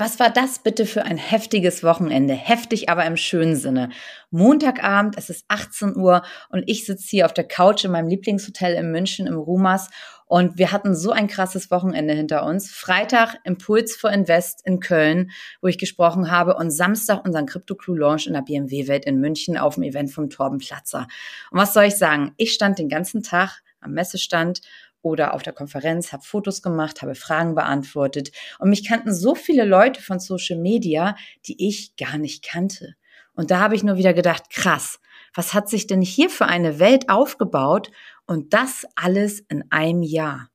Was war das bitte für ein heftiges Wochenende? Heftig, aber im schönen Sinne. Montagabend, es ist 18 Uhr und ich sitze hier auf der Couch in meinem Lieblingshotel in München im Rumas und wir hatten so ein krasses Wochenende hinter uns. Freitag Impuls for Invest in Köln, wo ich gesprochen habe und Samstag unseren Crypto Clue Launch in der BMW Welt in München auf dem Event vom Torben Platzer. Und was soll ich sagen? Ich stand den ganzen Tag am Messestand oder auf der Konferenz, habe Fotos gemacht, habe Fragen beantwortet und mich kannten so viele Leute von Social Media, die ich gar nicht kannte. Und da habe ich nur wieder gedacht, krass, was hat sich denn hier für eine Welt aufgebaut und das alles in einem Jahr?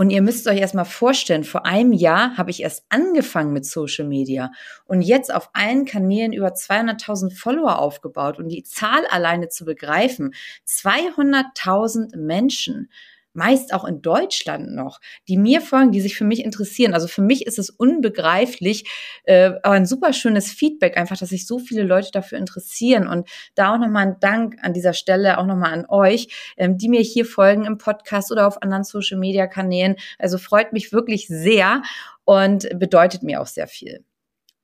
Und ihr müsst euch erstmal vorstellen, vor einem Jahr habe ich erst angefangen mit Social Media und jetzt auf allen Kanälen über 200.000 Follower aufgebaut und die Zahl alleine zu begreifen, 200.000 Menschen meist auch in Deutschland noch, die mir folgen, die sich für mich interessieren. Also für mich ist es unbegreiflich, äh, aber ein super schönes Feedback einfach, dass sich so viele Leute dafür interessieren. Und da auch nochmal ein Dank an dieser Stelle auch nochmal an euch, ähm, die mir hier folgen im Podcast oder auf anderen Social-Media-Kanälen. Also freut mich wirklich sehr und bedeutet mir auch sehr viel.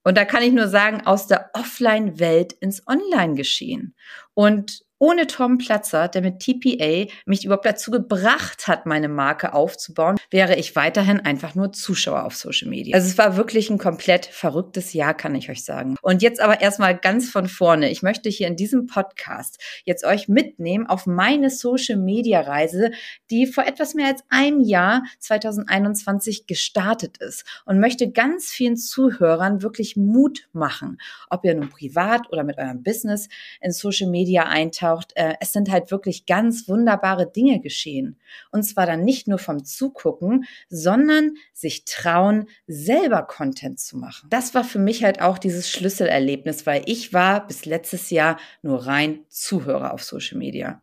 Und da kann ich nur sagen, aus der Offline-Welt ins Online-Geschehen. Und ohne Tom Platzer, der mit TPA mich überhaupt dazu gebracht hat, meine Marke aufzubauen, wäre ich weiterhin einfach nur Zuschauer auf Social Media. Also es war wirklich ein komplett verrücktes Jahr, kann ich euch sagen. Und jetzt aber erstmal ganz von vorne. Ich möchte hier in diesem Podcast jetzt euch mitnehmen auf meine Social Media Reise, die vor etwas mehr als einem Jahr 2021 gestartet ist und möchte ganz vielen Zuhörern wirklich Mut machen, ob ihr nun privat oder mit eurem Business in Social Media eintaucht auftaucht, äh, es sind halt wirklich ganz wunderbare Dinge geschehen. Und zwar dann nicht nur vom Zugucken, sondern sich trauen, selber Content zu machen. Das war für mich halt auch dieses Schlüsselerlebnis, weil ich war bis letztes Jahr nur rein Zuhörer auf Social Media.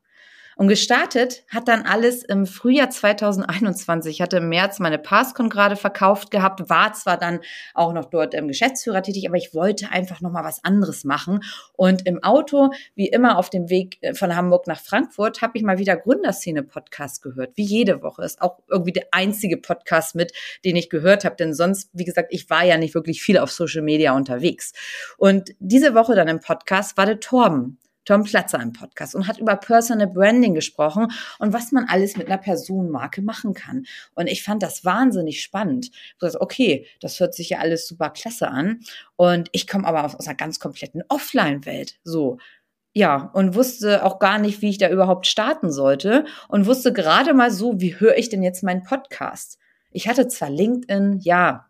Und gestartet hat dann alles im Frühjahr 2021. Ich hatte im März meine Passcon gerade verkauft gehabt, war zwar dann auch noch dort im Geschäftsführer tätig, aber ich wollte einfach noch mal was anderes machen. Und im Auto, wie immer auf dem Weg äh, von Hamburg nach Frankfurt, habe ich mal wieder Gründerszene-Podcast gehört, wie jede Woche. Ist auch irgendwie der einzige Podcast mit, den ich gehört habe, denn sonst, wie gesagt, ich war ja nicht wirklich viel auf Social Media unterwegs. Und diese Woche dann im Podcast war der Torben. Tom Platzer im Podcast und hat über Personal Branding gesprochen und was man alles mit einer Personenmarke machen kann. Und ich fand das wahnsinnig spannend. okay, das hört sich ja alles super klasse an. Und ich komme aber aus, aus einer ganz kompletten Offline-Welt. So. Ja, und wusste auch gar nicht, wie ich da überhaupt starten sollte und wusste gerade mal so, wie höre ich denn jetzt meinen Podcast? Ich hatte zwar LinkedIn, ja,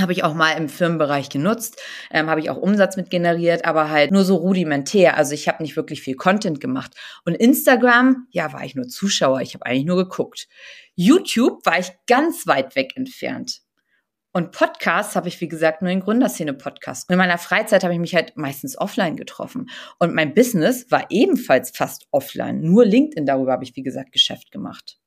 habe ich auch mal im Firmenbereich genutzt, ähm, habe ich auch Umsatz mit generiert, aber halt nur so rudimentär. Also ich habe nicht wirklich viel Content gemacht. Und Instagram, ja, war ich nur Zuschauer, ich habe eigentlich nur geguckt. YouTube war ich ganz weit weg entfernt. Und Podcasts habe ich, wie gesagt, nur in Gründerszene-Podcast. In meiner Freizeit habe ich mich halt meistens offline getroffen. Und mein Business war ebenfalls fast offline. Nur LinkedIn, darüber habe ich, wie gesagt, Geschäft gemacht.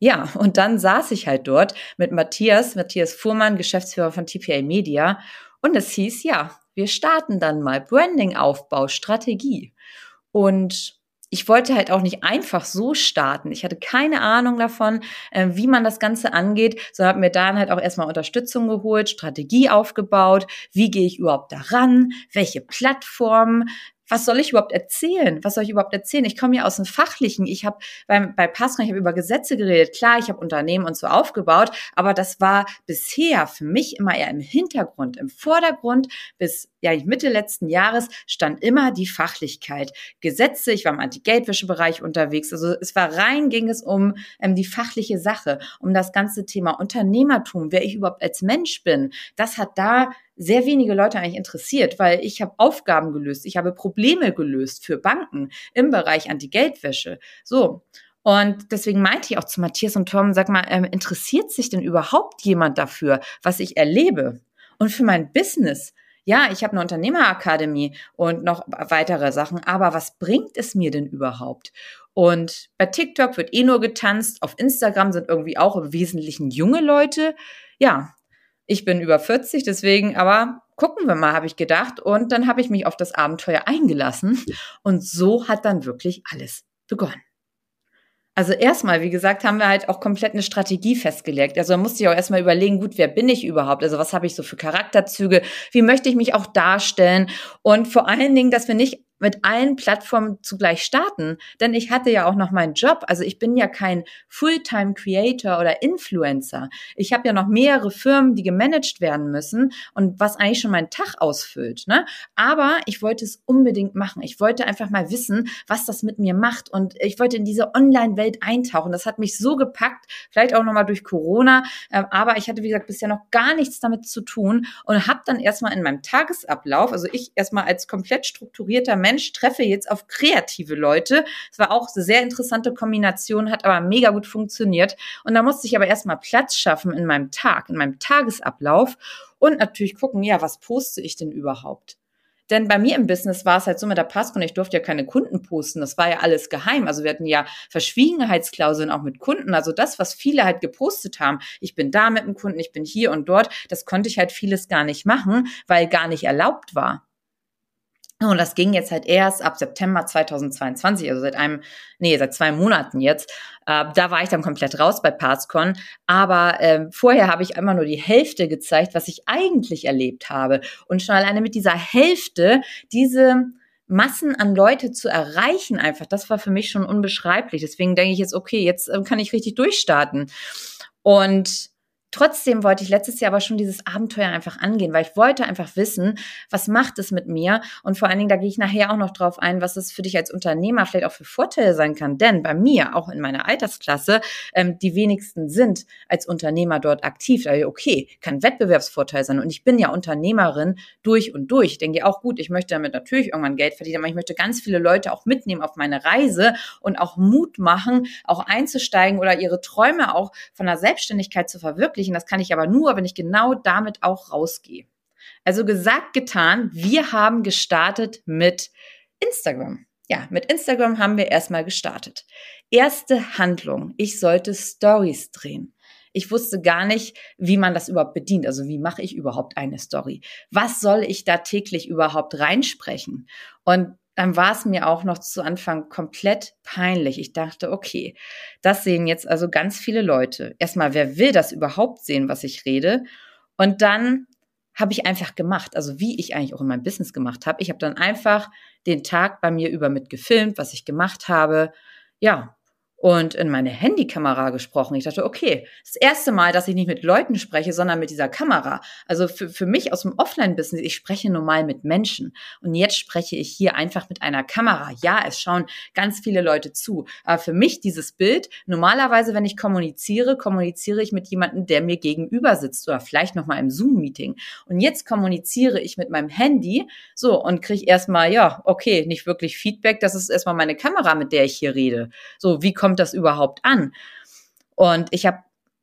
Ja, und dann saß ich halt dort mit Matthias, Matthias Fuhrmann, Geschäftsführer von TPA Media. Und es hieß, ja, wir starten dann mal Branding-Aufbau, Strategie. Und ich wollte halt auch nicht einfach so starten. Ich hatte keine Ahnung davon, äh, wie man das Ganze angeht, sondern habe mir dann halt auch erstmal Unterstützung geholt, Strategie aufgebaut, wie gehe ich überhaupt daran, welche Plattformen, was soll ich überhaupt erzählen? Was soll ich überhaupt erzählen? Ich komme ja aus dem Fachlichen. Ich habe beim bei Pascal, ich habe über Gesetze geredet. Klar, ich habe Unternehmen und so aufgebaut, aber das war bisher für mich immer eher im Hintergrund. Im Vordergrund bis ja Mitte letzten Jahres stand immer die Fachlichkeit. Gesetze, ich war im Anti-Geldwäsche-Bereich unterwegs. Also es war rein, ging es um ähm, die fachliche Sache, um das ganze Thema Unternehmertum, wer ich überhaupt als Mensch bin. Das hat da sehr wenige Leute eigentlich interessiert, weil ich habe Aufgaben gelöst, ich habe Probleme gelöst für Banken im Bereich Anti-Geldwäsche. So. Und deswegen meinte ich auch zu Matthias und Tom, sag mal, ähm, interessiert sich denn überhaupt jemand dafür, was ich erlebe? Und für mein Business, ja, ich habe eine Unternehmerakademie und noch weitere Sachen, aber was bringt es mir denn überhaupt? Und bei TikTok wird eh nur getanzt, auf Instagram sind irgendwie auch im Wesentlichen junge Leute. Ja, ich bin über 40, deswegen, aber gucken wir mal, habe ich gedacht. Und dann habe ich mich auf das Abenteuer eingelassen. Und so hat dann wirklich alles begonnen. Also erstmal, wie gesagt, haben wir halt auch komplett eine Strategie festgelegt. Also man musste ich auch erstmal überlegen, gut, wer bin ich überhaupt? Also was habe ich so für Charakterzüge? Wie möchte ich mich auch darstellen? Und vor allen Dingen, dass wir nicht mit allen Plattformen zugleich starten. Denn ich hatte ja auch noch meinen Job. Also ich bin ja kein Fulltime Creator oder Influencer. Ich habe ja noch mehrere Firmen, die gemanagt werden müssen und was eigentlich schon meinen Tag ausfüllt. Ne? Aber ich wollte es unbedingt machen. Ich wollte einfach mal wissen, was das mit mir macht. Und ich wollte in diese Online-Welt eintauchen. Das hat mich so gepackt, vielleicht auch nochmal durch Corona. Ähm, aber ich hatte, wie gesagt, bisher noch gar nichts damit zu tun und habe dann erstmal in meinem Tagesablauf, also ich erstmal als komplett strukturierter Mensch, Mensch, treffe jetzt auf kreative Leute. Es war auch eine sehr interessante Kombination, hat aber mega gut funktioniert. Und da musste ich aber erstmal Platz schaffen in meinem Tag, in meinem Tagesablauf und natürlich gucken, ja, was poste ich denn überhaupt? Denn bei mir im Business war es halt so mit der Pasco, ich durfte ja keine Kunden posten. Das war ja alles geheim. Also wir hatten ja Verschwiegenheitsklauseln auch mit Kunden. Also das, was viele halt gepostet haben, ich bin da mit dem Kunden, ich bin hier und dort, das konnte ich halt vieles gar nicht machen, weil gar nicht erlaubt war. Und das ging jetzt halt erst ab September 2022, also seit einem, nee, seit zwei Monaten jetzt. Äh, da war ich dann komplett raus bei PassCon. Aber äh, vorher habe ich einmal nur die Hälfte gezeigt, was ich eigentlich erlebt habe. Und schon alleine mit dieser Hälfte diese Massen an Leute zu erreichen, einfach, das war für mich schon unbeschreiblich. Deswegen denke ich jetzt, okay, jetzt äh, kann ich richtig durchstarten. Und Trotzdem wollte ich letztes Jahr aber schon dieses Abenteuer einfach angehen, weil ich wollte einfach wissen, was macht es mit mir? Und vor allen Dingen, da gehe ich nachher auch noch drauf ein, was es für dich als Unternehmer vielleicht auch für Vorteile sein kann. Denn bei mir, auch in meiner Altersklasse, ähm, die wenigsten sind als Unternehmer dort aktiv. Da okay, kann Wettbewerbsvorteil sein. Und ich bin ja Unternehmerin durch und durch. Ich denke auch gut, ich möchte damit natürlich irgendwann Geld verdienen, aber ich möchte ganz viele Leute auch mitnehmen auf meine Reise und auch Mut machen, auch einzusteigen oder ihre Träume auch von der Selbstständigkeit zu verwirklichen verwirklichen. Das kann ich aber nur, wenn ich genau damit auch rausgehe. Also gesagt, getan, wir haben gestartet mit Instagram. Ja, mit Instagram haben wir erstmal gestartet. Erste Handlung. Ich sollte Stories drehen. Ich wusste gar nicht, wie man das überhaupt bedient. Also wie mache ich überhaupt eine Story? Was soll ich da täglich überhaupt reinsprechen? Und dann war es mir auch noch zu Anfang komplett peinlich. Ich dachte, okay, das sehen jetzt also ganz viele Leute. Erstmal, wer will das überhaupt sehen, was ich rede? Und dann habe ich einfach gemacht, also wie ich eigentlich auch in meinem Business gemacht habe. Ich habe dann einfach den Tag bei mir über mit gefilmt, was ich gemacht habe. Ja, und in meine Handykamera gesprochen. Ich dachte, okay, das erste Mal, dass ich nicht mit Leuten spreche, sondern mit dieser Kamera. Also für, für mich aus dem Offline-Business, ich spreche normal mit Menschen. Und jetzt spreche ich hier einfach mit einer Kamera. Ja, es schauen ganz viele Leute zu. Aber für mich dieses Bild, normalerweise, wenn ich kommuniziere, kommuniziere ich mit jemandem, der mir gegenüber sitzt oder vielleicht nochmal im Zoom-Meeting. Und jetzt kommuniziere ich mit meinem Handy so und kriege erstmal, ja, okay, nicht wirklich Feedback. Das ist erstmal meine Kamera, mit der ich hier rede. So, wie kommt kommt das überhaupt an? Und ich habe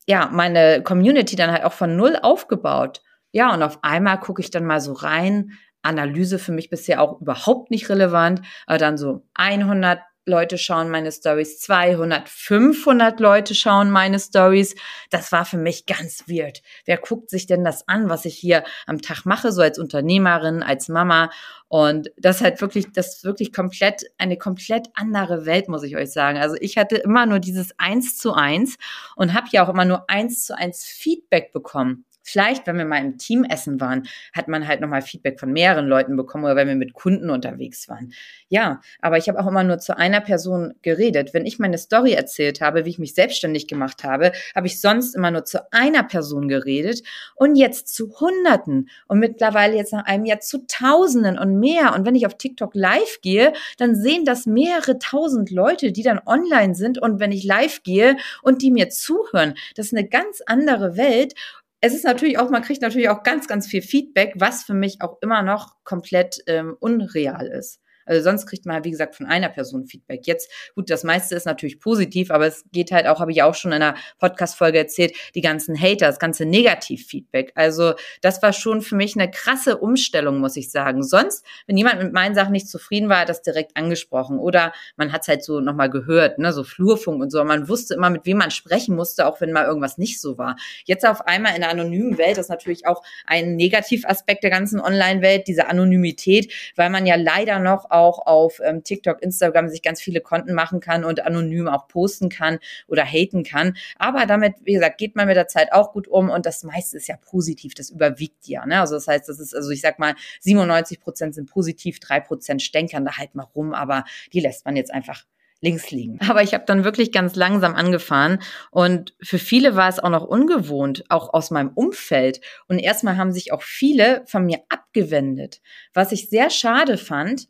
ja meine Community dann halt auch von null aufgebaut. Ja, und auf einmal gucke ich dann mal so rein. Analyse für mich bisher auch überhaupt nicht relevant, aber dann so 100 Leute schauen meine Stories, 200, 500 Leute schauen meine Stories. Das war für mich ganz weird. Wer guckt sich denn das an, was ich hier am Tag mache, so als Unternehmerin, als Mama? Und das halt wirklich, das wirklich komplett, eine komplett andere Welt, muss ich euch sagen. Also ich hatte immer nur dieses Eins zu eins und habe ja auch immer nur eins zu eins Feedback bekommen. Vielleicht, wenn wir mal im Team essen waren, hat man halt nochmal Feedback von mehreren Leuten bekommen oder wenn wir mit Kunden unterwegs waren. Ja, aber ich habe auch immer nur zu einer Person geredet. Wenn ich meine Story erzählt habe, wie ich mich selbstständig gemacht habe, habe ich sonst immer nur zu einer Person geredet und jetzt zu Hunderten und mittlerweile jetzt nach einem Jahr zu Tausenden und mehr. Und wenn ich auf TikTok live gehe, dann sehen das mehrere tausend Leute, die dann online sind und wenn ich live gehe und die mir zuhören. Das ist eine ganz andere Welt es ist natürlich auch, man kriegt natürlich auch ganz, ganz viel Feedback, was für mich auch immer noch komplett ähm, unreal ist. Also sonst kriegt man, wie gesagt, von einer Person Feedback. Jetzt, gut, das meiste ist natürlich positiv, aber es geht halt auch, habe ich auch schon in einer Podcast-Folge erzählt, die ganzen Hater, das ganze Negativ-Feedback. Also das war schon für mich eine krasse Umstellung, muss ich sagen. Sonst, wenn jemand mit meinen Sachen nicht zufrieden war, hat das direkt angesprochen. Oder man hat es halt so nochmal gehört, ne, so Flurfunk und so. Man wusste immer, mit wem man sprechen musste, auch wenn mal irgendwas nicht so war. Jetzt auf einmal in der anonymen Welt ist natürlich auch ein Negativaspekt der ganzen Online-Welt, diese Anonymität, weil man ja leider noch auch auf ähm, TikTok, Instagram sich ganz viele Konten machen kann und anonym auch posten kann oder haten kann. Aber damit, wie gesagt, geht man mit der Zeit auch gut um und das meiste ist ja positiv, das überwiegt ja. Ne? Also das heißt, das ist, also ich sag mal, 97 Prozent sind positiv, drei Prozent stänkern da halt mal rum, aber die lässt man jetzt einfach links liegen. Aber ich habe dann wirklich ganz langsam angefahren und für viele war es auch noch ungewohnt, auch aus meinem Umfeld. Und erstmal haben sich auch viele von mir abgewendet, was ich sehr schade fand.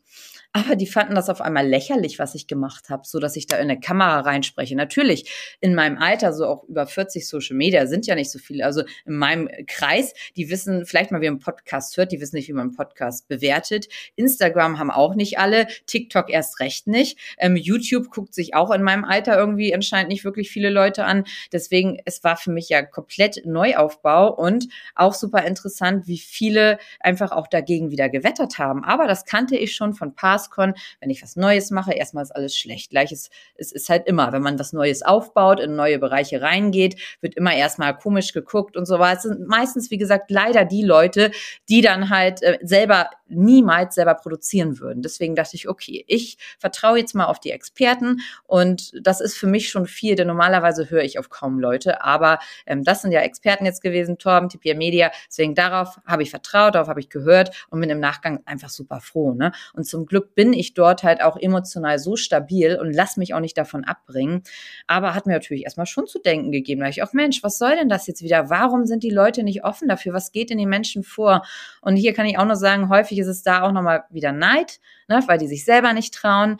Aber die fanden das auf einmal lächerlich, was ich gemacht habe, so dass ich da in eine Kamera reinspreche. Natürlich in meinem Alter, so auch über 40 Social Media sind ja nicht so viele. Also in meinem Kreis, die wissen vielleicht mal, wie man Podcast hört, die wissen nicht, wie man Podcast bewertet. Instagram haben auch nicht alle, TikTok erst recht nicht. Ähm, YouTube guckt sich auch in meinem Alter irgendwie anscheinend nicht wirklich viele Leute an. Deswegen, es war für mich ja komplett Neuaufbau und auch super interessant, wie viele einfach auch dagegen wieder gewettert haben. Aber das kannte ich schon von paar Maskon, wenn ich was Neues mache, erstmal ist alles schlecht. Gleiches ist, ist halt immer, wenn man was Neues aufbaut, in neue Bereiche reingeht, wird immer erstmal komisch geguckt und so weiter. Es sind meistens, wie gesagt, leider die Leute, die dann halt äh, selber niemals selber produzieren würden. Deswegen dachte ich, okay, ich vertraue jetzt mal auf die Experten und das ist für mich schon viel, denn normalerweise höre ich auf kaum Leute, aber ähm, das sind ja Experten jetzt gewesen, Torben, TPR Media, deswegen darauf habe ich vertraut, darauf habe ich gehört und bin im Nachgang einfach super froh. Ne? Und zum Glück bin ich dort halt auch emotional so stabil und lass mich auch nicht davon abbringen, aber hat mir natürlich erstmal schon zu denken gegeben, da ich auch, Mensch, was soll denn das jetzt wieder? Warum sind die Leute nicht offen dafür? Was geht in den Menschen vor? Und hier kann ich auch nur sagen, häufig häufig ist es da auch nochmal wieder Neid, ne, weil die sich selber nicht trauen.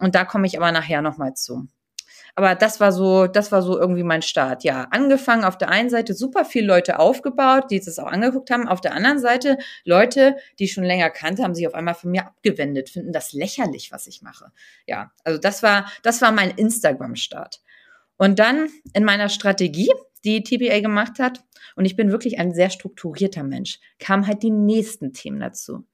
Und da komme ich aber nachher nochmal zu. Aber das war so, das war so irgendwie mein Start. Ja, angefangen auf der einen Seite super viele Leute aufgebaut, die es auch angeguckt haben. Auf der anderen Seite Leute, die ich schon länger kannte, haben sich auf einmal von mir abgewendet, finden das lächerlich, was ich mache. Ja, also das war, das war mein Instagram-Start. Und dann in meiner Strategie, die TPA gemacht hat, und ich bin wirklich ein sehr strukturierter Mensch, kamen halt die nächsten Themen dazu.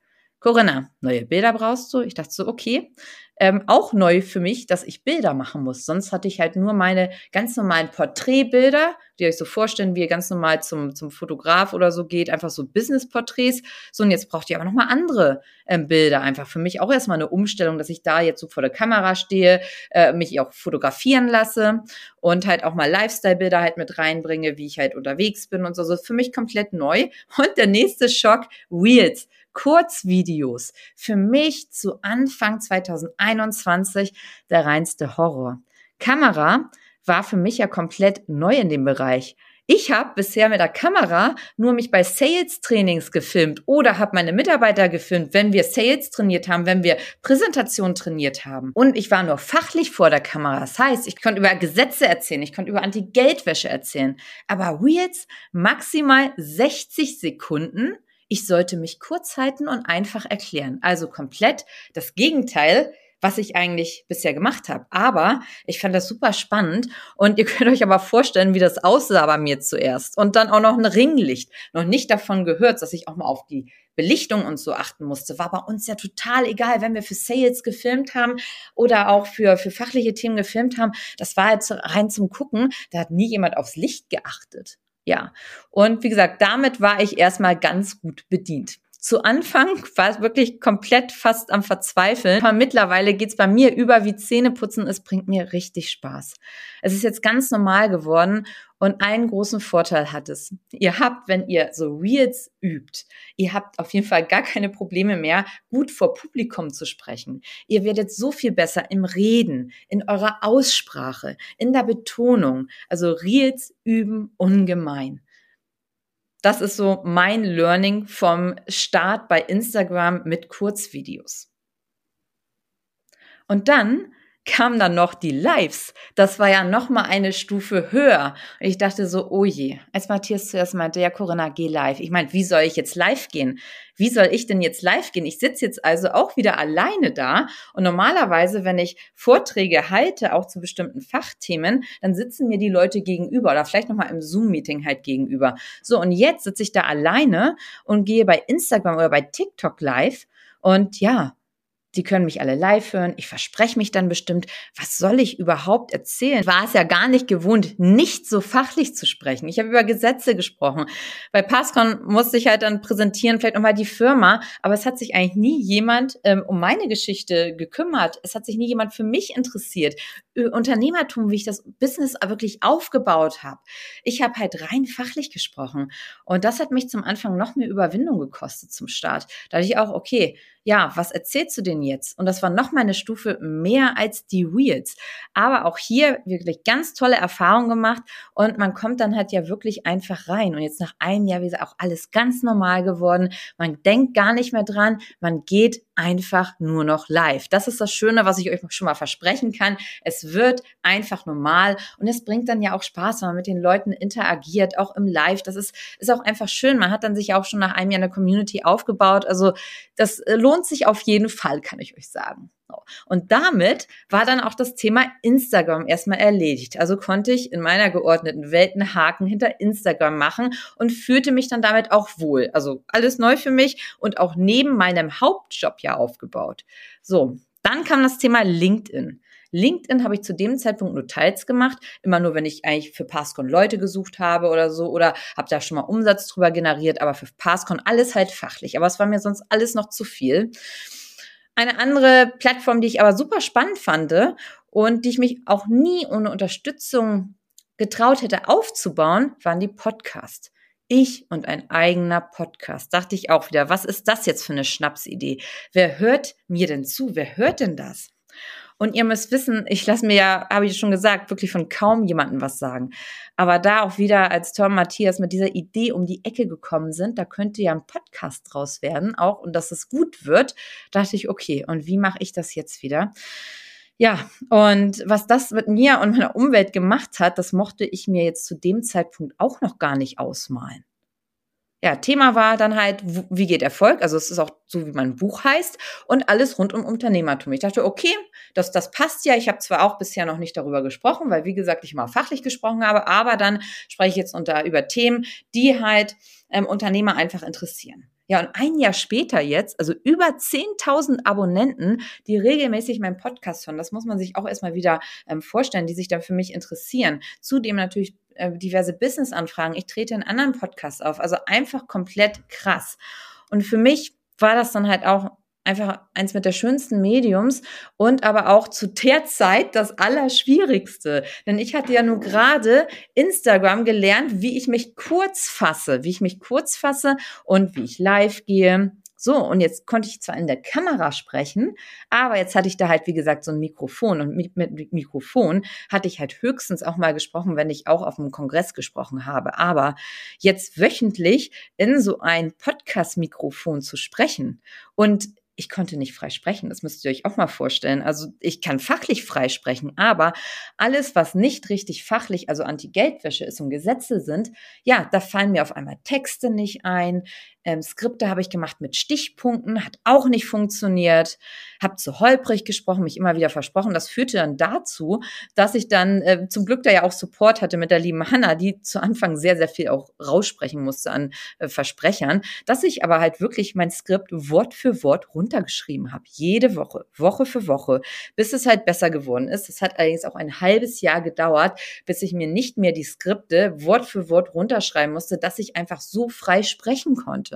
Corinna, neue Bilder brauchst du? Ich dachte so, okay. Ähm, auch neu für mich, dass ich Bilder machen muss. Sonst hatte ich halt nur meine ganz normalen Porträtbilder, die euch so vorstellen, wie ihr ganz normal zum, zum Fotograf oder so geht, einfach so Business-Porträts. So, und jetzt braucht ihr aber nochmal andere ähm, Bilder. Einfach für mich auch erstmal eine Umstellung, dass ich da jetzt so vor der Kamera stehe, äh, mich auch fotografieren lasse und halt auch mal Lifestyle-Bilder halt mit reinbringe, wie ich halt unterwegs bin und so. So für mich komplett neu. Und der nächste Schock, Wheels. Kurzvideos. Für mich zu Anfang 2021 der reinste Horror. Kamera war für mich ja komplett neu in dem Bereich. Ich habe bisher mit der Kamera nur mich bei Sales-Trainings gefilmt oder habe meine Mitarbeiter gefilmt, wenn wir Sales trainiert haben, wenn wir Präsentation trainiert haben. Und ich war nur fachlich vor der Kamera. Das heißt, ich konnte über Gesetze erzählen, ich konnte über Anti-Geldwäsche erzählen. Aber Reels maximal 60 Sekunden ich sollte mich kurz halten und einfach erklären. Also komplett das Gegenteil, was ich eigentlich bisher gemacht habe. Aber ich fand das super spannend und ihr könnt euch aber vorstellen, wie das aussah bei mir zuerst. Und dann auch noch ein Ringlicht. Noch nicht davon gehört, dass ich auch mal auf die Belichtung und so achten musste. War bei uns ja total egal, wenn wir für Sales gefilmt haben oder auch für, für fachliche Themen gefilmt haben. Das war jetzt rein zum Gucken. Da hat nie jemand aufs Licht geachtet. Ja, und wie gesagt, damit war ich erstmal ganz gut bedient. Zu Anfang war es wirklich komplett fast am Verzweifeln. Aber mittlerweile geht's bei mir über wie Zähneputzen. Es bringt mir richtig Spaß. Es ist jetzt ganz normal geworden und einen großen Vorteil hat es. Ihr habt, wenn ihr so Reels übt, ihr habt auf jeden Fall gar keine Probleme mehr, gut vor Publikum zu sprechen. Ihr werdet so viel besser im Reden, in eurer Aussprache, in der Betonung. Also Reels üben ungemein. Das ist so mein Learning vom Start bei Instagram mit Kurzvideos. Und dann kamen dann noch die Lives. Das war ja noch mal eine Stufe höher. Und ich dachte so, oh je. Als Matthias zuerst meinte, ja Corinna, geh live. Ich meine, wie soll ich jetzt live gehen? Wie soll ich denn jetzt live gehen? Ich sitze jetzt also auch wieder alleine da. Und normalerweise, wenn ich Vorträge halte, auch zu bestimmten Fachthemen, dann sitzen mir die Leute gegenüber oder vielleicht noch mal im Zoom-Meeting halt gegenüber. So, und jetzt sitze ich da alleine und gehe bei Instagram oder bei TikTok live. Und ja, die können mich alle live hören, ich verspreche mich dann bestimmt, was soll ich überhaupt erzählen? War es ja gar nicht gewohnt, nicht so fachlich zu sprechen. Ich habe über Gesetze gesprochen. Bei Passcon musste ich halt dann präsentieren, vielleicht nochmal die Firma, aber es hat sich eigentlich nie jemand ähm, um meine Geschichte gekümmert. Es hat sich nie jemand für mich interessiert. Unternehmertum, wie ich das Business wirklich aufgebaut habe. Ich habe halt rein fachlich gesprochen. Und das hat mich zum Anfang noch mehr Überwindung gekostet zum Start. Da dachte ich auch, okay, ja, was erzählst du denn jetzt? Und das war noch mal eine Stufe mehr als die Reels. Aber auch hier wirklich ganz tolle Erfahrungen gemacht und man kommt dann halt ja wirklich einfach rein. Und jetzt nach einem Jahr, wie auch alles ganz normal geworden. Man denkt gar nicht mehr dran, man geht einfach nur noch live. Das ist das Schöne, was ich euch schon mal versprechen kann. Es wird einfach normal und es bringt dann ja auch Spaß, wenn man mit den Leuten interagiert, auch im Live. Das ist, ist auch einfach schön. Man hat dann sich auch schon nach einem Jahr eine Community aufgebaut. Also das äh, lohnt lohnt sich auf jeden Fall, kann ich euch sagen. Und damit war dann auch das Thema Instagram erstmal erledigt. Also konnte ich in meiner geordneten Welt einen Haken hinter Instagram machen und fühlte mich dann damit auch wohl. Also alles neu für mich und auch neben meinem Hauptjob ja aufgebaut. So, dann kam das Thema LinkedIn. LinkedIn habe ich zu dem Zeitpunkt nur teils gemacht, immer nur, wenn ich eigentlich für Passcon Leute gesucht habe oder so oder habe da schon mal Umsatz drüber generiert, aber für Passcon alles halt fachlich. Aber es war mir sonst alles noch zu viel. Eine andere Plattform, die ich aber super spannend fand und die ich mich auch nie ohne Unterstützung getraut hätte aufzubauen, waren die Podcasts. Ich und ein eigener Podcast. Dachte ich auch wieder, was ist das jetzt für eine Schnapsidee? Wer hört mir denn zu? Wer hört denn das? Und ihr müsst wissen, ich lasse mir ja, habe ich schon gesagt, wirklich von kaum jemandem was sagen. Aber da auch wieder, als Tom Matthias mit dieser Idee um die Ecke gekommen sind, da könnte ja ein Podcast draus werden, auch und dass es gut wird, dachte ich, okay, und wie mache ich das jetzt wieder? Ja, und was das mit mir und meiner Umwelt gemacht hat, das mochte ich mir jetzt zu dem Zeitpunkt auch noch gar nicht ausmalen ja, Thema war dann halt, wie geht Erfolg? Also es ist auch so, wie mein Buch heißt und alles rund um Unternehmertum. Ich dachte, okay, das, das passt ja. Ich habe zwar auch bisher noch nicht darüber gesprochen, weil wie gesagt, ich mal fachlich gesprochen habe, aber dann spreche ich jetzt unter, über Themen, die halt ähm, Unternehmer einfach interessieren. Ja, und ein Jahr später jetzt, also über 10.000 Abonnenten, die regelmäßig meinen Podcast hören. Das muss man sich auch erstmal wieder ähm, vorstellen, die sich dann für mich interessieren. Zudem natürlich äh, diverse Business-Anfragen. Ich trete in anderen Podcasts auf. Also einfach komplett krass. Und für mich war das dann halt auch einfach eins mit der schönsten Mediums und aber auch zu der Zeit das Allerschwierigste. Denn ich hatte ja nur gerade Instagram gelernt, wie ich mich kurz fasse, wie ich mich kurz fasse und wie ich live gehe so, und jetzt konnte ich zwar in der Kamera sprechen, aber jetzt hatte ich da halt, wie gesagt, so ein Mikrofon. Und mit, mit Mikrofon hatte ich halt höchstens auch mal gesprochen, wenn ich auch auf einem Kongress gesprochen habe. Aber jetzt wöchentlich in so ein Podcast-Mikrofon zu sprechen und ich konnte nicht frei sprechen. Das müsst ihr euch auch mal vorstellen. Also ich kann fachlich frei sprechen, aber alles, was nicht richtig fachlich, also Anti-Geldwäsche ist und Gesetze sind, ja, da fallen mir auf einmal Texte nicht ein. Ähm, Skripte habe ich gemacht mit Stichpunkten, hat auch nicht funktioniert. Habe zu holprig gesprochen, mich immer wieder versprochen. Das führte dann dazu, dass ich dann äh, zum Glück da ja auch Support hatte mit der lieben Hanna, die zu Anfang sehr, sehr viel auch raussprechen musste an äh, Versprechern, dass ich aber halt wirklich mein Skript Wort für Wort runtergeschrieben habe. Jede Woche, Woche für Woche, bis es halt besser geworden ist. Es hat allerdings auch ein halbes Jahr gedauert, bis ich mir nicht mehr die Skripte Wort für Wort runterschreiben musste, dass ich einfach so frei sprechen konnte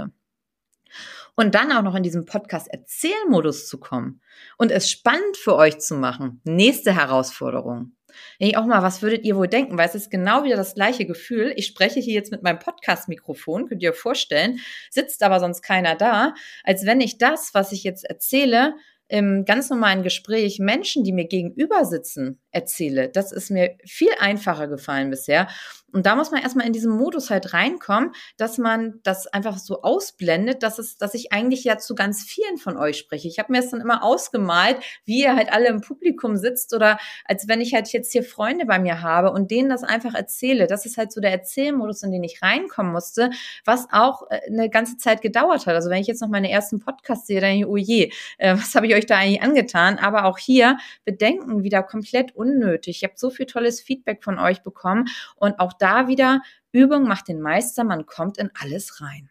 und dann auch noch in diesem Podcast Erzählmodus zu kommen und es spannend für euch zu machen. Nächste Herausforderung. Ich auch mal, was würdet ihr wohl denken? Weil es ist genau wieder das gleiche Gefühl. Ich spreche hier jetzt mit meinem Podcast-Mikrofon, könnt ihr euch vorstellen, sitzt aber sonst keiner da, als wenn ich das, was ich jetzt erzähle, im ganz normalen Gespräch Menschen, die mir gegenüber sitzen, erzähle. Das ist mir viel einfacher gefallen bisher. Und da muss man erstmal in diesen Modus halt reinkommen, dass man das einfach so ausblendet, dass es, dass ich eigentlich ja zu ganz vielen von euch spreche. Ich habe mir das dann immer ausgemalt, wie ihr halt alle im Publikum sitzt oder als wenn ich halt jetzt hier Freunde bei mir habe und denen das einfach erzähle. Das ist halt so der Erzählmodus, in den ich reinkommen musste, was auch äh, eine ganze Zeit gedauert hat. Also wenn ich jetzt noch meine ersten Podcasts sehe, dann, oh je, äh, was habe ich euch da eigentlich angetan? Aber auch hier Bedenken wieder komplett unnötig. Ich habe so viel tolles Feedback von euch bekommen. Und auch da wieder, Übung macht den Meister, man kommt in alles rein.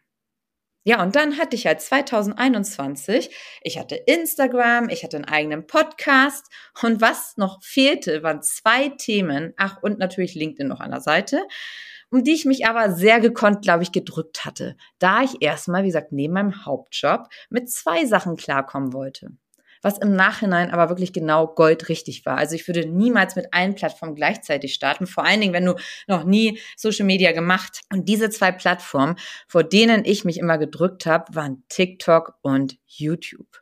Ja, und dann hatte ich halt 2021, ich hatte Instagram, ich hatte einen eigenen Podcast. Und was noch fehlte, waren zwei Themen, ach und natürlich LinkedIn noch an der Seite, um die ich mich aber sehr gekonnt, glaube ich, gedrückt hatte, da ich erstmal, wie gesagt, neben meinem Hauptjob mit zwei Sachen klarkommen wollte was im Nachhinein aber wirklich genau goldrichtig war. Also ich würde niemals mit allen Plattformen gleichzeitig starten, vor allen Dingen, wenn du noch nie Social Media gemacht. Und diese zwei Plattformen, vor denen ich mich immer gedrückt habe, waren TikTok und YouTube.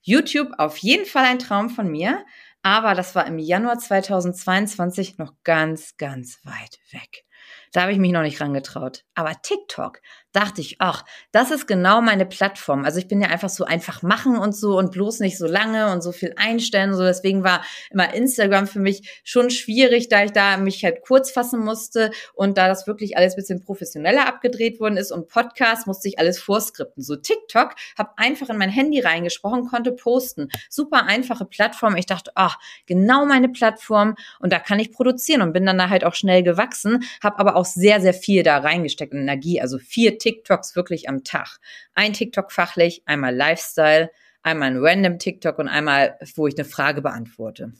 YouTube auf jeden Fall ein Traum von mir, aber das war im Januar 2022 noch ganz, ganz weit weg. Da habe ich mich noch nicht rangetraut. Aber TikTok, dachte ich, ach, das ist genau meine Plattform. Also ich bin ja einfach so einfach machen und so und bloß nicht so lange und so viel einstellen so. Deswegen war immer Instagram für mich schon schwierig, da ich da mich halt kurz fassen musste und da das wirklich alles bisschen professioneller abgedreht worden ist und Podcast musste ich alles vorskripten. So TikTok, habe einfach in mein Handy reingesprochen, konnte posten. Super einfache Plattform. Ich dachte, ach, genau meine Plattform und da kann ich produzieren und bin dann da halt auch schnell gewachsen, habe aber auch sehr, sehr viel da reingesteckt in Energie. Also vier TikToks wirklich am Tag. Ein TikTok fachlich, einmal Lifestyle, einmal ein random TikTok und einmal, wo ich eine Frage beantworte.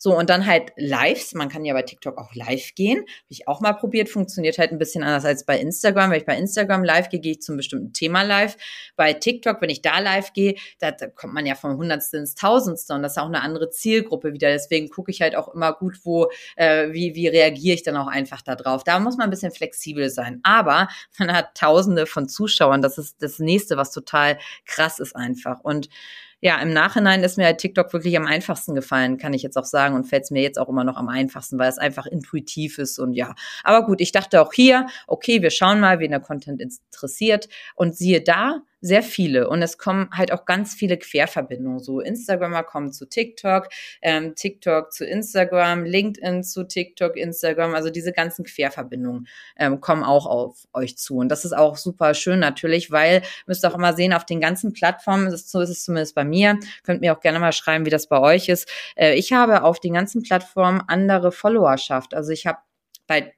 So, und dann halt Lives. Man kann ja bei TikTok auch live gehen. Habe ich auch mal probiert. Funktioniert halt ein bisschen anders als bei Instagram. Wenn ich bei Instagram live gehe, gehe ich zum bestimmten Thema live. Bei TikTok, wenn ich da live gehe, da, da kommt man ja vom Hundertste ins Tausendste. Und das ist auch eine andere Zielgruppe wieder. Deswegen gucke ich halt auch immer gut, wo, äh, wie, wie reagiere ich dann auch einfach da drauf. Da muss man ein bisschen flexibel sein. Aber man hat Tausende von Zuschauern. Das ist das nächste, was total krass ist einfach. Und ja, im Nachhinein ist mir halt TikTok wirklich am einfachsten gefallen, kann ich jetzt auch sagen und fällt es mir jetzt auch immer noch am einfachsten, weil es einfach intuitiv ist und ja. Aber gut, ich dachte auch hier, okay, wir schauen mal, wen der Content interessiert und siehe da, sehr viele und es kommen halt auch ganz viele Querverbindungen. So Instagramer kommen zu TikTok, ähm, TikTok zu Instagram, LinkedIn zu TikTok, Instagram. Also diese ganzen Querverbindungen ähm, kommen auch auf euch zu und das ist auch super schön natürlich, weil müsst ihr auch immer sehen auf den ganzen Plattformen. Das, so ist es zumindest bei mir. Könnt mir auch gerne mal schreiben, wie das bei euch ist. Äh, ich habe auf den ganzen Plattformen andere Followerschaft. Also ich habe bei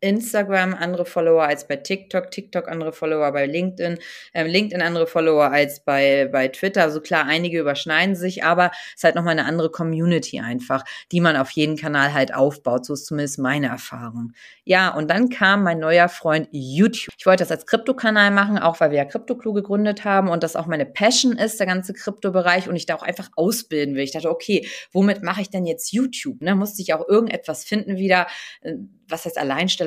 Instagram andere Follower als bei TikTok, TikTok andere Follower bei LinkedIn, ähm, LinkedIn andere Follower als bei, bei Twitter. Also klar, einige überschneiden sich, aber es ist halt nochmal eine andere Community einfach, die man auf jeden Kanal halt aufbaut. So ist zumindest meine Erfahrung. Ja, und dann kam mein neuer Freund YouTube. Ich wollte das als Krypto-Kanal machen, auch weil wir ja CryptoClue gegründet haben und das auch meine Passion ist, der ganze Krypto-Bereich und ich da auch einfach ausbilden will. Ich dachte, okay, womit mache ich denn jetzt YouTube? Ne? Musste ich auch irgendetwas finden wieder, äh, was heißt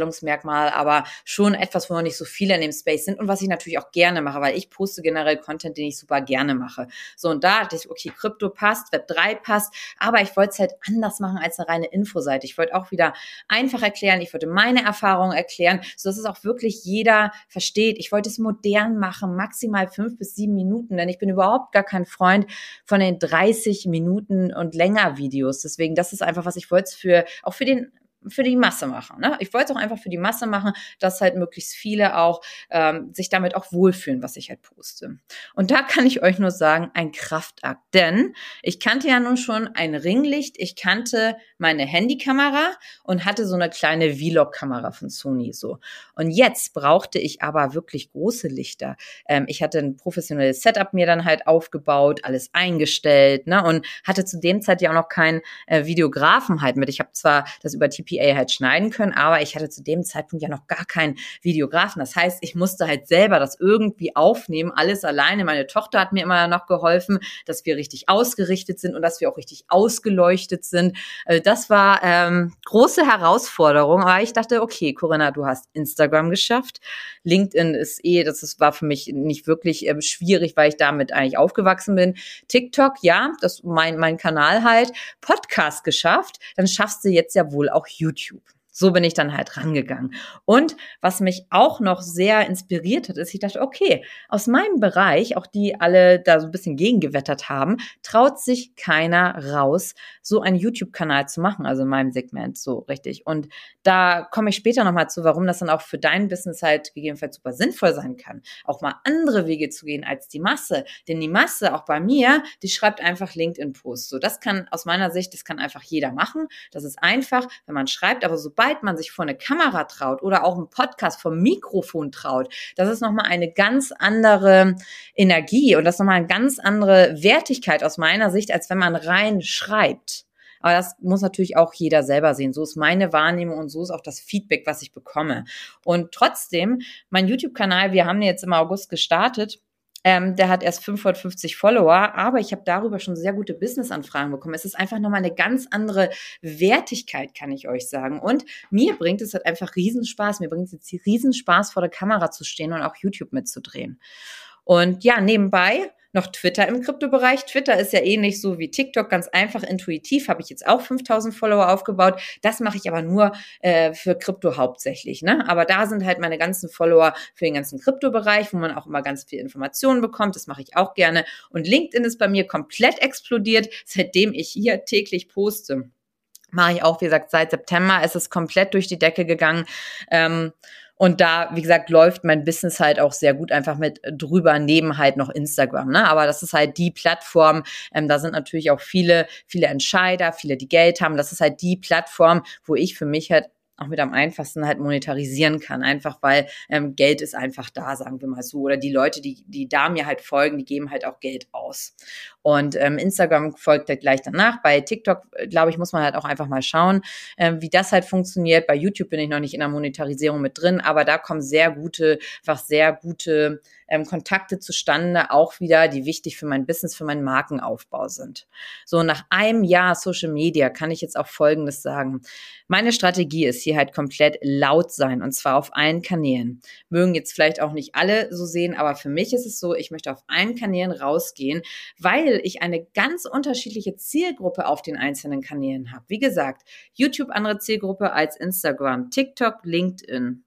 Alleinstellungsmerkmal, aber schon etwas, wo noch nicht so viele in dem Space sind und was ich natürlich auch gerne mache, weil ich poste generell Content, den ich super gerne mache. So, und da dachte ich, okay, Krypto passt, Web 3 passt, aber ich wollte es halt anders machen als eine reine Infoseite. Ich wollte auch wieder einfach erklären, ich wollte meine Erfahrungen erklären, so dass es auch wirklich jeder versteht. Ich wollte es modern machen, maximal fünf bis sieben Minuten, denn ich bin überhaupt gar kein Freund von den 30 Minuten und länger Videos. Deswegen, das ist einfach, was ich wollte für, auch für den für die Masse machen. Ne? Ich wollte es auch einfach für die Masse machen, dass halt möglichst viele auch ähm, sich damit auch wohlfühlen, was ich halt poste. Und da kann ich euch nur sagen, ein Kraftakt. Denn ich kannte ja nun schon ein Ringlicht, ich kannte meine Handykamera und hatte so eine kleine Vlog-Kamera von Sony so. Und jetzt brauchte ich aber wirklich große Lichter. Ähm, ich hatte ein professionelles Setup mir dann halt aufgebaut, alles eingestellt, ne? Und hatte zu dem Zeit ja auch noch keinen äh, Videografen halt mit. Ich habe zwar das über TP PA halt schneiden können, aber ich hatte zu dem Zeitpunkt ja noch gar keinen Videografen. Das heißt, ich musste halt selber das irgendwie aufnehmen, alles alleine. Meine Tochter hat mir immer noch geholfen, dass wir richtig ausgerichtet sind und dass wir auch richtig ausgeleuchtet sind. Also das war ähm, große Herausforderung, aber ich dachte, okay, Corinna, du hast Instagram geschafft. LinkedIn ist eh, das ist, war für mich nicht wirklich ähm, schwierig, weil ich damit eigentlich aufgewachsen bin. TikTok, ja, das mein mein Kanal halt. Podcast geschafft, dann schaffst du jetzt ja wohl auch YouTube. So bin ich dann halt rangegangen. Und was mich auch noch sehr inspiriert hat, ist, ich dachte, okay, aus meinem Bereich, auch die alle da so ein bisschen gegengewettert haben, traut sich keiner raus, so einen YouTube-Kanal zu machen, also in meinem Segment, so richtig. Und da komme ich später nochmal zu, warum das dann auch für dein Business halt gegebenenfalls super sinnvoll sein kann, auch mal andere Wege zu gehen als die Masse. Denn die Masse, auch bei mir, die schreibt einfach LinkedIn-Posts. So, das kann aus meiner Sicht, das kann einfach jeder machen. Das ist einfach, wenn man schreibt, aber sobald sobald man sich vor eine Kamera traut oder auch einen Podcast vom Mikrofon traut, das ist nochmal eine ganz andere Energie und das ist nochmal eine ganz andere Wertigkeit aus meiner Sicht, als wenn man rein schreibt. Aber das muss natürlich auch jeder selber sehen. So ist meine Wahrnehmung und so ist auch das Feedback, was ich bekomme. Und trotzdem, mein YouTube-Kanal, wir haben jetzt im August gestartet, ähm, der hat erst 550 Follower, aber ich habe darüber schon sehr gute Business-Anfragen bekommen. Es ist einfach nochmal eine ganz andere Wertigkeit, kann ich euch sagen. Und mir bringt es halt einfach Riesenspaß. Mir bringt es jetzt Riesenspaß, vor der Kamera zu stehen und auch YouTube mitzudrehen. Und ja, nebenbei noch Twitter im Kryptobereich. Twitter ist ja ähnlich so wie TikTok, ganz einfach intuitiv. Habe ich jetzt auch 5000 Follower aufgebaut. Das mache ich aber nur äh, für Krypto hauptsächlich. Ne? Aber da sind halt meine ganzen Follower für den ganzen Kryptobereich, wo man auch immer ganz viel Informationen bekommt. Das mache ich auch gerne. Und LinkedIn ist bei mir komplett explodiert, seitdem ich hier täglich poste mache ich auch, wie gesagt, seit September ist es komplett durch die Decke gegangen. Ähm, und da, wie gesagt, läuft mein Business halt auch sehr gut einfach mit drüber, neben halt noch Instagram. Ne? Aber das ist halt die Plattform. Ähm, da sind natürlich auch viele, viele Entscheider, viele, die Geld haben. Das ist halt die Plattform, wo ich für mich halt auch mit am einfachsten halt monetarisieren kann. Einfach weil ähm, Geld ist einfach da, sagen wir mal so. Oder die Leute, die, die da mir halt folgen, die geben halt auch Geld aus. Und ähm, Instagram folgt halt gleich danach. Bei TikTok, äh, glaube ich, muss man halt auch einfach mal schauen, ähm, wie das halt funktioniert. Bei YouTube bin ich noch nicht in der Monetarisierung mit drin, aber da kommen sehr gute, einfach sehr gute ähm, Kontakte zustande, auch wieder, die wichtig für mein Business, für meinen Markenaufbau sind. So, nach einem Jahr Social Media kann ich jetzt auch Folgendes sagen. Meine Strategie ist hier halt komplett laut sein und zwar auf allen Kanälen. Mögen jetzt vielleicht auch nicht alle so sehen, aber für mich ist es so, ich möchte auf allen Kanälen rausgehen, weil ich eine ganz unterschiedliche Zielgruppe auf den einzelnen Kanälen habe. Wie gesagt, YouTube andere Zielgruppe als Instagram, TikTok, LinkedIn.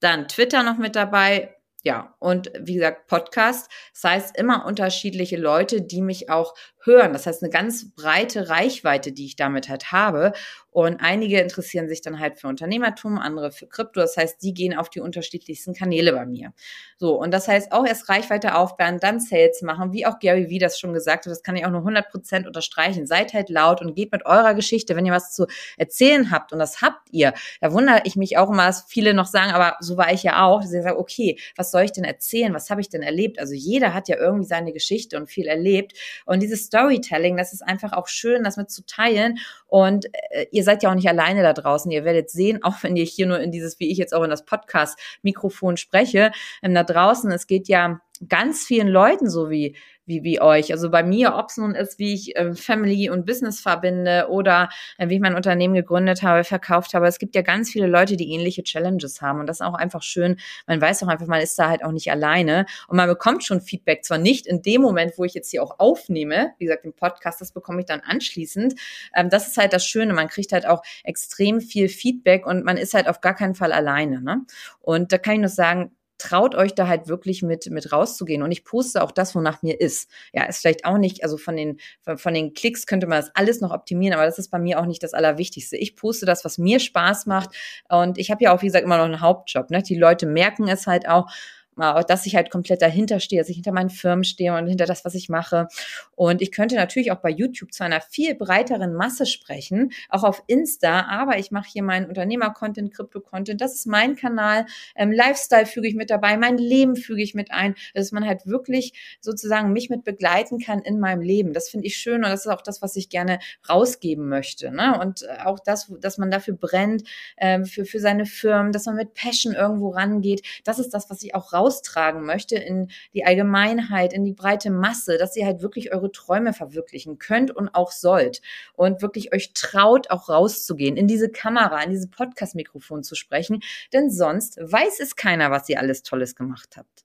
Dann Twitter noch mit dabei, ja, und wie gesagt, Podcast. Das heißt, immer unterschiedliche Leute, die mich auch hören. Das heißt, eine ganz breite Reichweite, die ich damit halt habe. Und einige interessieren sich dann halt für Unternehmertum, andere für Krypto. Das heißt, die gehen auf die unterschiedlichsten Kanäle bei mir. So, und das heißt auch erst Reichweite aufbauen, dann Sales machen, wie auch Gary Vee das schon gesagt hat. Das kann ich auch nur 100 Prozent unterstreichen. Seid halt laut und geht mit eurer Geschichte, wenn ihr was zu erzählen habt. Und das habt ihr. Da wundere ich mich auch immer, dass viele noch sagen, aber so war ich ja auch. Dass ich sage, okay, was soll ich denn erzählen? Was habe ich denn erlebt? Also jeder hat ja irgendwie seine Geschichte und viel erlebt. Und dieses Storytelling, das ist einfach auch schön, das mit zu teilen. Und äh, ihr seid ja auch nicht alleine da draußen. Ihr werdet sehen, auch wenn ihr hier nur in dieses, wie ich jetzt auch in das Podcast-Mikrofon spreche, ähm, da draußen, es geht ja ganz vielen Leuten so wie wie, wie euch. Also bei mir, ob es nun ist, wie ich äh, Family und Business verbinde oder äh, wie ich mein Unternehmen gegründet habe, verkauft habe. Es gibt ja ganz viele Leute, die ähnliche Challenges haben. Und das ist auch einfach schön. Man weiß auch einfach, man ist da halt auch nicht alleine. Und man bekommt schon Feedback. Zwar nicht in dem Moment, wo ich jetzt hier auch aufnehme, wie gesagt, den Podcast, das bekomme ich dann anschließend. Ähm, das ist halt das Schöne. Man kriegt halt auch extrem viel Feedback und man ist halt auf gar keinen Fall alleine. Ne? Und da kann ich nur sagen, traut euch da halt wirklich mit, mit rauszugehen. Und ich poste auch das, wonach mir ist. Ja, ist vielleicht auch nicht, also von den, von den Klicks könnte man das alles noch optimieren, aber das ist bei mir auch nicht das Allerwichtigste. Ich poste das, was mir Spaß macht. Und ich habe ja auch, wie gesagt, immer noch einen Hauptjob. Ne? Die Leute merken es halt auch dass ich halt komplett dahinter stehe, dass ich hinter meinen Firmen stehe und hinter das, was ich mache. Und ich könnte natürlich auch bei YouTube zu einer viel breiteren Masse sprechen, auch auf Insta, aber ich mache hier meinen Unternehmer-Content, Krypto-Content, das ist mein Kanal. Ähm, Lifestyle füge ich mit dabei, mein Leben füge ich mit ein, dass man halt wirklich sozusagen mich mit begleiten kann in meinem Leben. Das finde ich schön und das ist auch das, was ich gerne rausgeben möchte. Ne? Und äh, auch das, dass man dafür brennt, äh, für, für seine Firmen, dass man mit Passion irgendwo rangeht. Das ist das, was ich auch raus raustragen möchte in die Allgemeinheit, in die breite Masse, dass ihr halt wirklich eure Träume verwirklichen könnt und auch sollt und wirklich euch traut, auch rauszugehen, in diese Kamera, in diese Podcast-Mikrofon zu sprechen, denn sonst weiß es keiner, was ihr alles Tolles gemacht habt.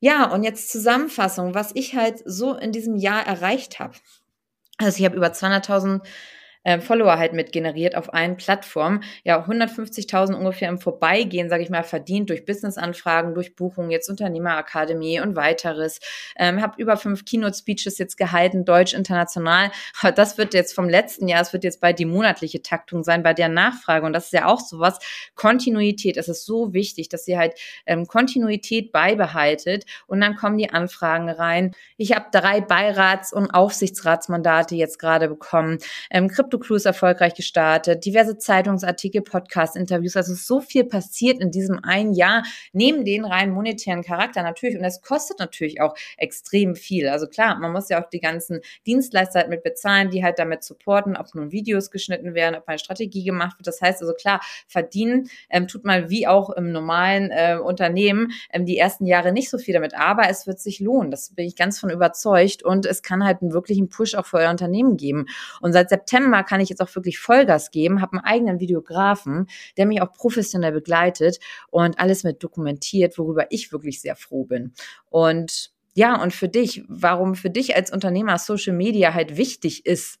Ja, und jetzt Zusammenfassung, was ich halt so in diesem Jahr erreicht habe. Also ich habe über 200.000 äh, Follower halt mit generiert auf allen Plattformen. Ja, 150.000 ungefähr im Vorbeigehen, sage ich mal, verdient durch Business-Anfragen, durch Buchungen, jetzt Unternehmerakademie und weiteres. Ähm, habe über fünf Keynote-Speeches jetzt gehalten, deutsch, international. Das wird jetzt vom letzten Jahr, es wird jetzt bald die monatliche Taktung sein bei der Nachfrage. Und das ist ja auch sowas. Kontinuität, es ist so wichtig, dass ihr halt ähm, Kontinuität beibehaltet und dann kommen die Anfragen rein. Ich habe drei Beirats- und Aufsichtsratsmandate jetzt gerade bekommen. Ähm, Krypto-Cruise erfolgreich gestartet, diverse Zeitungsartikel, Podcast-Interviews, also so viel passiert in diesem einen Jahr, neben den rein monetären Charakter natürlich. Und es kostet natürlich auch extrem viel. Also klar, man muss ja auch die ganzen Dienstleister halt mit bezahlen, die halt damit supporten, ob nun Videos geschnitten werden, ob eine Strategie gemacht wird. Das heißt also klar, verdienen ähm, tut man wie auch im normalen äh, Unternehmen ähm, die ersten Jahre nicht so viel damit, aber es wird sich lohnen. Das bin ich ganz von überzeugt und es kann halt einen wirklichen Push auch für euer Unternehmen geben. Und seit September kann ich jetzt auch wirklich Vollgas geben, habe einen eigenen Videografen, der mich auch professionell begleitet und alles mit dokumentiert, worüber ich wirklich sehr froh bin. Und ja, und für dich, warum für dich als Unternehmer Social Media halt wichtig ist,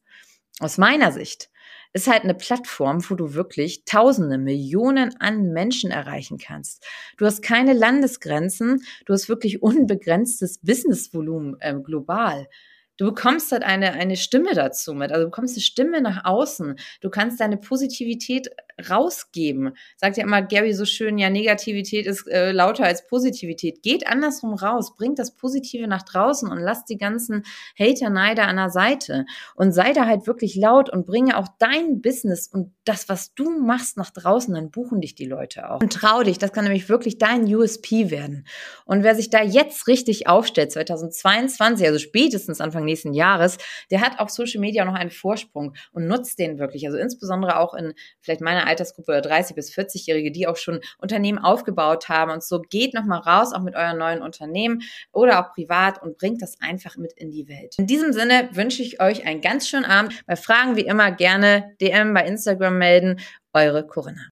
aus meiner Sicht, ist halt eine Plattform, wo du wirklich Tausende, Millionen an Menschen erreichen kannst. Du hast keine Landesgrenzen, du hast wirklich unbegrenztes Businessvolumen äh, global. Du bekommst halt eine, eine Stimme dazu mit. Also du bekommst eine Stimme nach außen. Du kannst deine Positivität rausgeben. Sagt ja immer Gary so schön, ja, Negativität ist äh, lauter als Positivität. Geht andersrum raus, bringt das Positive nach draußen und lasst die ganzen Hater, Neider an der Seite. Und sei da halt wirklich laut und bringe auch dein Business und das, was du machst, nach draußen, dann buchen dich die Leute auch. Und trau dich, das kann nämlich wirklich dein USP werden. Und wer sich da jetzt richtig aufstellt, 2022, also spätestens Anfang nächsten Jahres, der hat auf Social Media noch einen Vorsprung und nutzt den wirklich. Also insbesondere auch in vielleicht meiner Altersgruppe oder 30 bis 40-Jährige, die auch schon Unternehmen aufgebaut haben und so geht nochmal raus, auch mit euren neuen Unternehmen oder auch privat und bringt das einfach mit in die Welt. In diesem Sinne wünsche ich euch einen ganz schönen Abend. Bei Fragen wie immer gerne DM bei Instagram melden. Eure Corinna.